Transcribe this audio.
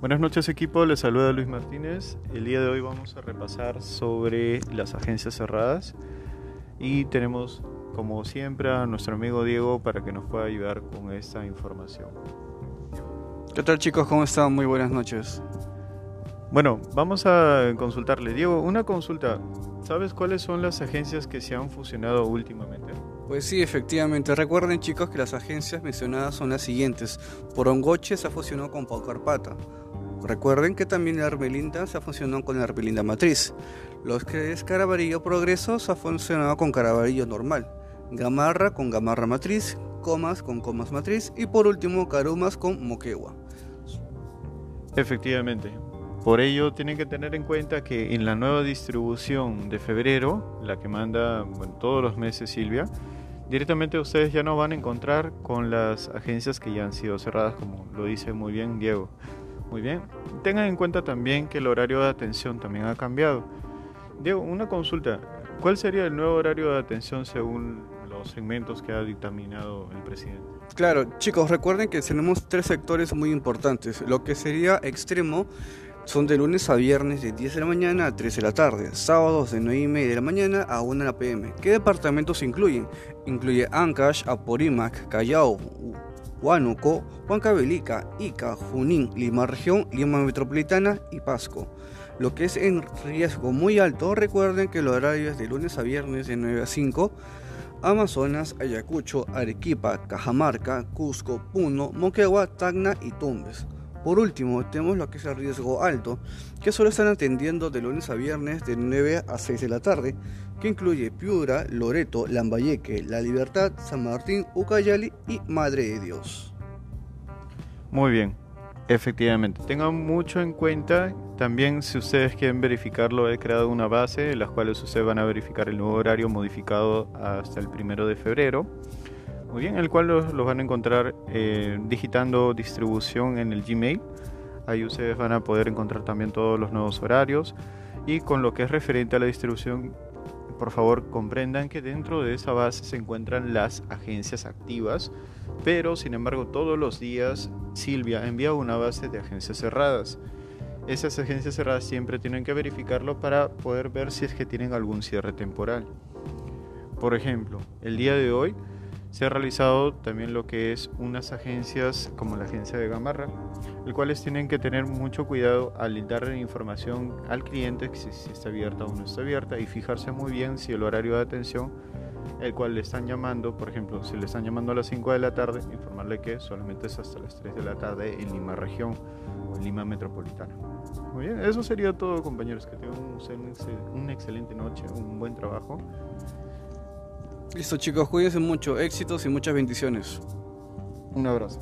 Buenas noches equipo, les saluda Luis Martínez. El día de hoy vamos a repasar sobre las agencias cerradas y tenemos como siempre a nuestro amigo Diego para que nos pueda ayudar con esta información. ¿Qué tal chicos? ¿Cómo están? Muy buenas noches. Bueno, vamos a consultarle. Diego, una consulta. ¿Sabes cuáles son las agencias que se han fusionado últimamente? Pues sí, efectivamente. Recuerden chicos que las agencias mencionadas son las siguientes. Porongoche se ha fusionado con Pau Carpata. Recuerden que también la Armelinda se ha fusionado con la Armelinda Matriz. Los que es Carabarillo Progreso se ha funcionado con Carabarillo Normal. Gamarra con Gamarra Matriz, Comas con Comas Matriz y por último Carumas con Moquegua. Efectivamente. Por ello tienen que tener en cuenta que en la nueva distribución de febrero, la que manda todos los meses Silvia, directamente ustedes ya no van a encontrar con las agencias que ya han sido cerradas, como lo dice muy bien Diego. Muy bien, tengan en cuenta también que el horario de atención también ha cambiado. Diego, una consulta, ¿cuál sería el nuevo horario de atención según los segmentos que ha dictaminado el presidente? Claro, chicos, recuerden que tenemos tres sectores muy importantes. Lo que sería extremo son de lunes a viernes de 10 de la mañana a 3 de la tarde, sábados de 9 y media de la mañana a 1 de la pm. ¿Qué departamentos incluyen? Incluye Ancash, Aporímac, Callao, Huánuco, Huancavelica, Ica, Junín, Lima Región, Lima Metropolitana y Pasco. Lo que es en riesgo muy alto, recuerden que el horario es de lunes a viernes de 9 a 5. Amazonas, Ayacucho, Arequipa, Cajamarca, Cusco, Puno, Moquegua, Tacna y Tumbes. Por último, tenemos lo que es el riesgo alto, que solo están atendiendo de lunes a viernes de 9 a 6 de la tarde, que incluye Piura, Loreto, Lambayeque, La Libertad, San Martín, Ucayali y Madre de Dios. Muy bien, efectivamente. Tengan mucho en cuenta también si ustedes quieren verificarlo, he creado una base en la cual ustedes van a verificar el nuevo horario modificado hasta el primero de febrero. Muy bien, el cual los, van a encontrar eh, digitando distribución en el Gmail. Ahí ustedes van a poder encontrar también todos los nuevos horarios. Y con lo que es referente a la distribución, por favor comprendan que dentro de esa base se encuentran las agencias activas. Pero sin embargo todos los días Silvia envía una base de agencias cerradas. Esas agencias cerradas siempre tienen que verificarlo para poder ver si es que tienen algún cierre temporal. Por ejemplo, el día de hoy se ha realizado también lo que es unas agencias como la agencia de Gamarra, el cuales tienen que tener mucho cuidado al dar información al cliente si, si está abierta o no está abierta y fijarse muy bien si el horario de atención el cual le están llamando, por ejemplo, si le están llamando a las 5 de la tarde, informarle que solamente es hasta las 3 de la tarde en Lima región o en Lima metropolitana. Muy bien, eso sería todo compañeros, que tengan una excelente noche, un buen trabajo Listo chicos, cuídense mucho, éxitos y muchas bendiciones. Un abrazo.